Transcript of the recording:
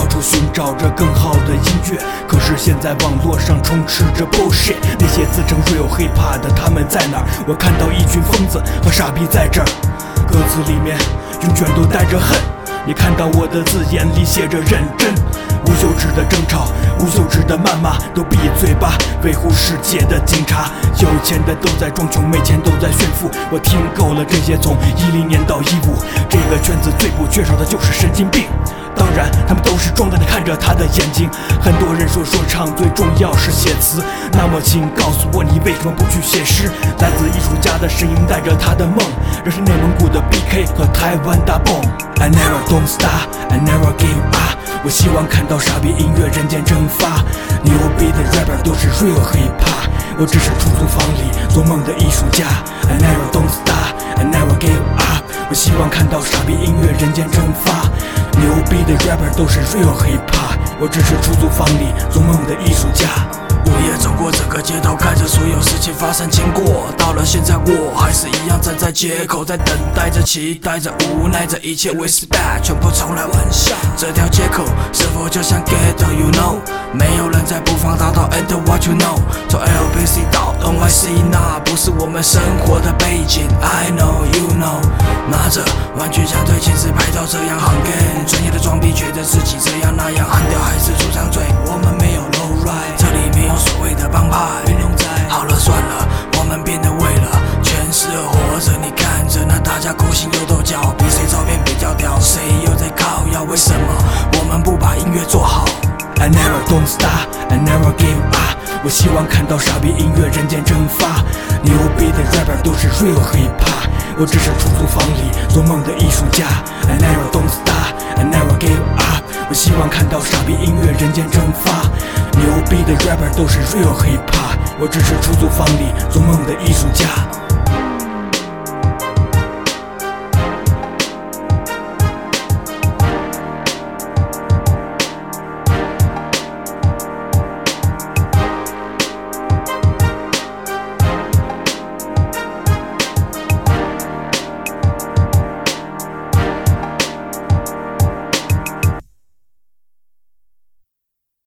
到处寻找着更好的音乐，可是现在网络上充斥着 bullshit。那些自称 real hip hop 的他们在哪？我看到一群疯子和傻逼在这儿，歌词里面永远都带着恨。你看到我的字眼里写着认真，无休止的争吵，无休止的谩骂，都闭嘴吧！维护世界的警察，有钱的都在装穷，没钱都在炫富。我听够了这些，从一零年到一五，这个圈子最不缺少的就是神经病。当然，他们都是装的。看着他的眼睛，很多人说说唱最重要是写词，那么请告诉我，你为什么不去写诗？来自艺术家的声音带着他的梦，这是内蒙古的 BK 和台湾大蹦。I never don't stop, I never give up。我希望看到傻逼音乐人间蒸发，牛逼的 rapper 都是 real hip hop。我只是出租房里做梦的艺术家。I never don't stop, I never give up。我希望看到傻逼音乐人间蒸发，牛逼的 rapper 都是 real hip hop。我只是出租房里做梦的艺术家。我也走过这个街道，看着所有事情发生经过。到了现在，我还是一样站在街口，在等待着、期待着、无奈着，一切 with bad 全部重来。玩笑，这条街口是否就像 ghetto？You know，没有人在不放大道 and what you know？从 LBC 到 NYC，那不是我们生活的背景。I know，you know，拿着玩具枪对镜子拍照，这样很 gay。专业的装逼，觉得自己这样那样很屌，还是出张嘴。我们没有 low ride，这里没有所谓的帮派。好了算了，我们变得为了全适合活着。你看着那大家勾心斗角，比谁照片比较屌，谁又在靠腰？为什么我们不把音乐做好？I never don't stop, I never give up。我希望看到傻逼音乐人间蒸发，牛逼的 rapper 都是 real hip hop。我只是出租房里做梦的艺术家。I never don't stop, I never give up。我希望看到傻逼音乐人间蒸发，牛逼的 rapper 都是 real hip hop。我只是出租房里做梦的艺术家。